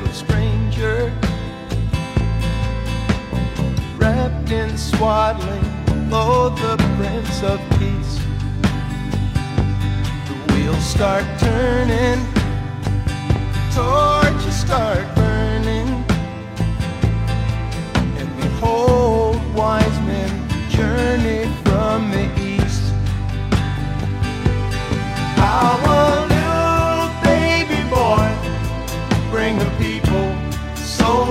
little stranger Wrapped in swaddling, oh, the Prince of Peace. The wheels start turning toward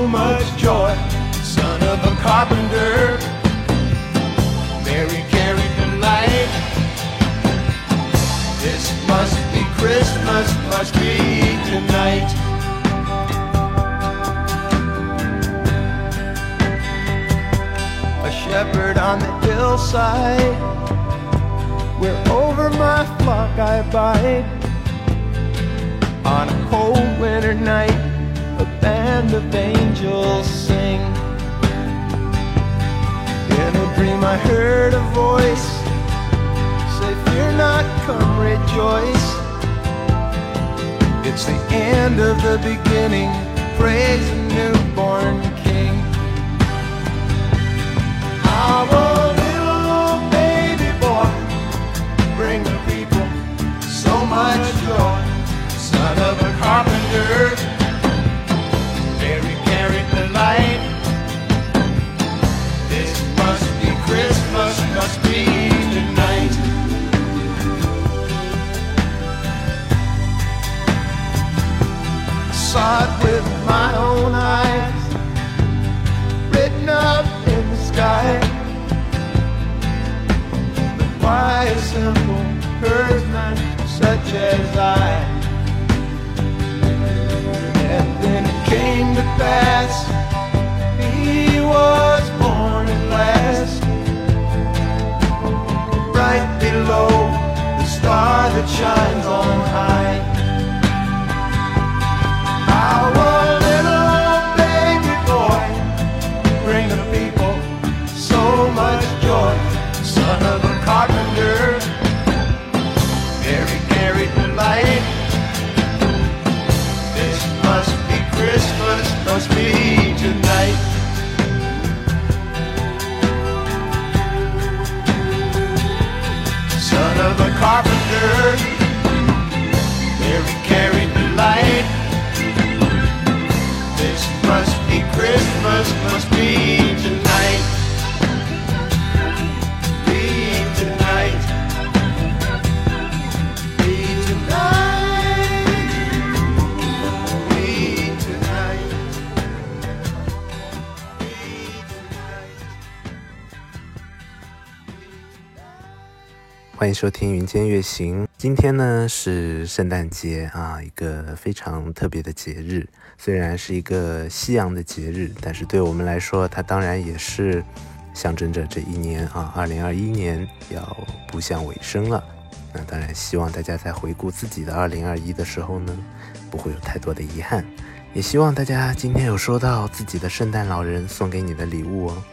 much joy. Son of a carpenter, Mary carried the light. This must be Christmas, must be tonight. A shepherd on the hillside, where over my flock I abide. On a cold winter night, band of angels sing. In a dream, I heard a voice say, Fear not, come rejoice. It's the end of the beginning. Praise the newborn such as I? And then it came to pass, he was born at last, right below the star that shines on high. Must be 欢迎收听《云间月行》。今天呢是圣诞节啊，一个非常特别的节日。虽然是一个西洋的节日，但是对我们来说，它当然也是象征着这一年啊，二零二一年要步向尾声了。那当然，希望大家在回顾自己的二零二一的时候呢，不会有太多的遗憾。也希望大家今天有收到自己的圣诞老人送给你的礼物哦。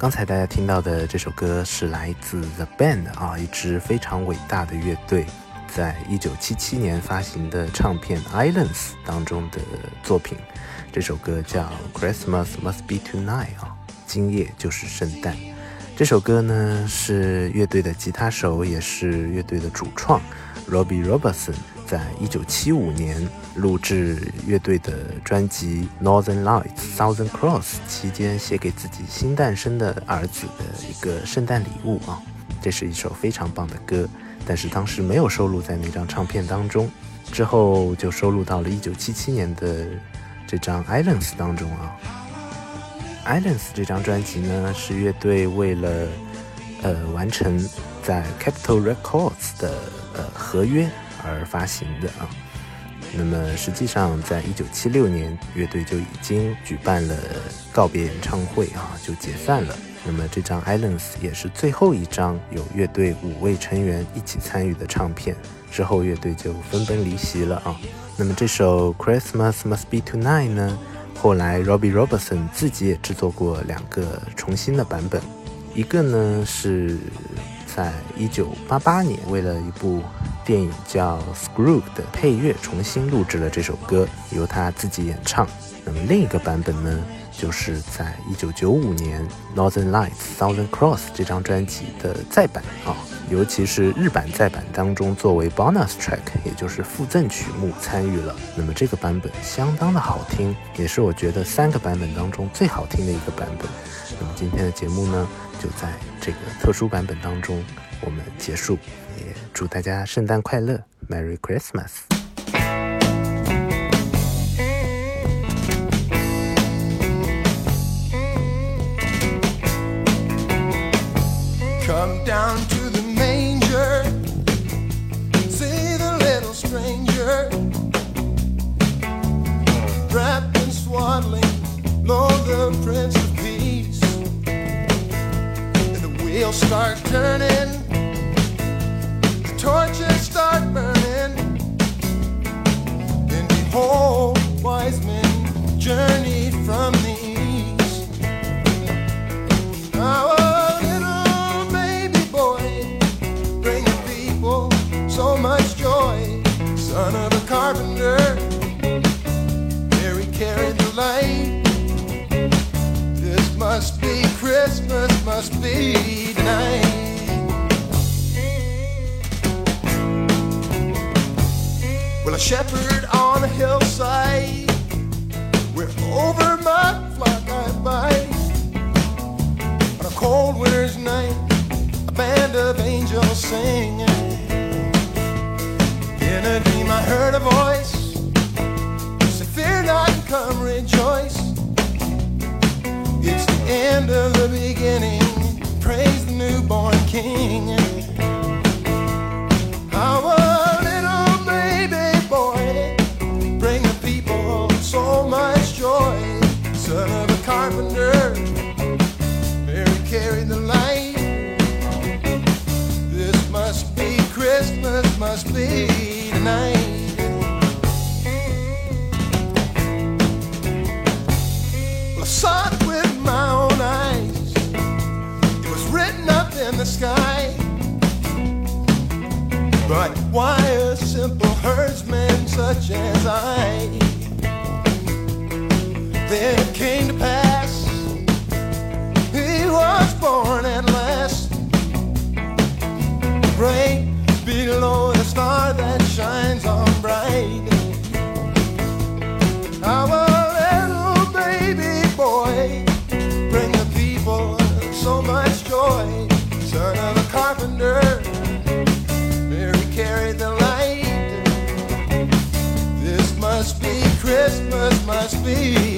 刚才大家听到的这首歌是来自 The Band 啊，一支非常伟大的乐队，在一九七七年发行的唱片《Islands》当中的作品。这首歌叫《Christmas Must Be Tonight》啊，今夜就是圣诞。这首歌呢是乐队的吉他手，也是乐队的主创 Robbie Robertson 在一九七五年录制乐队的专辑《Northern Lights Southern Cross》期间写给自己新诞生的儿子的一个圣诞礼物啊。这是一首非常棒的歌，但是当时没有收录在那张唱片当中，之后就收录到了一九七七年的这张《Islands》当中啊。《Islands》这张专辑呢，是乐队为了呃完成在 Capitol Records 的呃合约而发行的啊。那么实际上，在一九七六年，乐队就已经举办了告别演唱会啊，就解散了。那么这张《Islands》也是最后一张有乐队五位成员一起参与的唱片，之后乐队就分崩离析了啊。那么这首《Christmas Must Be Tonight》呢，后来 Robbie Robertson 自己也制作过两个重新的版本，一个呢是在一九八八年为了一部电影叫《Scrooge》的配乐重新录制了这首歌，由他自己演唱。那么另一个版本呢，就是在一九九五年《Northern Lights Southern Cross》这张专辑的再版啊，尤其是日版再版当中作为 bonus track，也就是附赠曲目参与了。那么这个版本相当的好听，也是我觉得三个版本当中最好听的一个版本。那么今天的节目呢，就在这个特殊版本当中我们结束，也祝大家圣诞快乐，Merry Christmas。Come down to the manger, see the little stranger, wrapped in swaddling, Lord the Prince of Peace. And the wheels start turning, Shepherd on a hillside, where over my flock I bide. On a cold winter's night, a band of angels singing. In a dream, I heard a voice say, Fear not, come rejoice. It's the end of the beginning. Praise the newborn King. But why a simple herdsman such as I? Christmas, must be